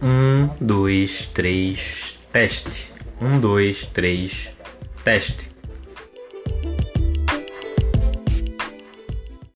Um, dois, três, teste. Um, dois, três, teste.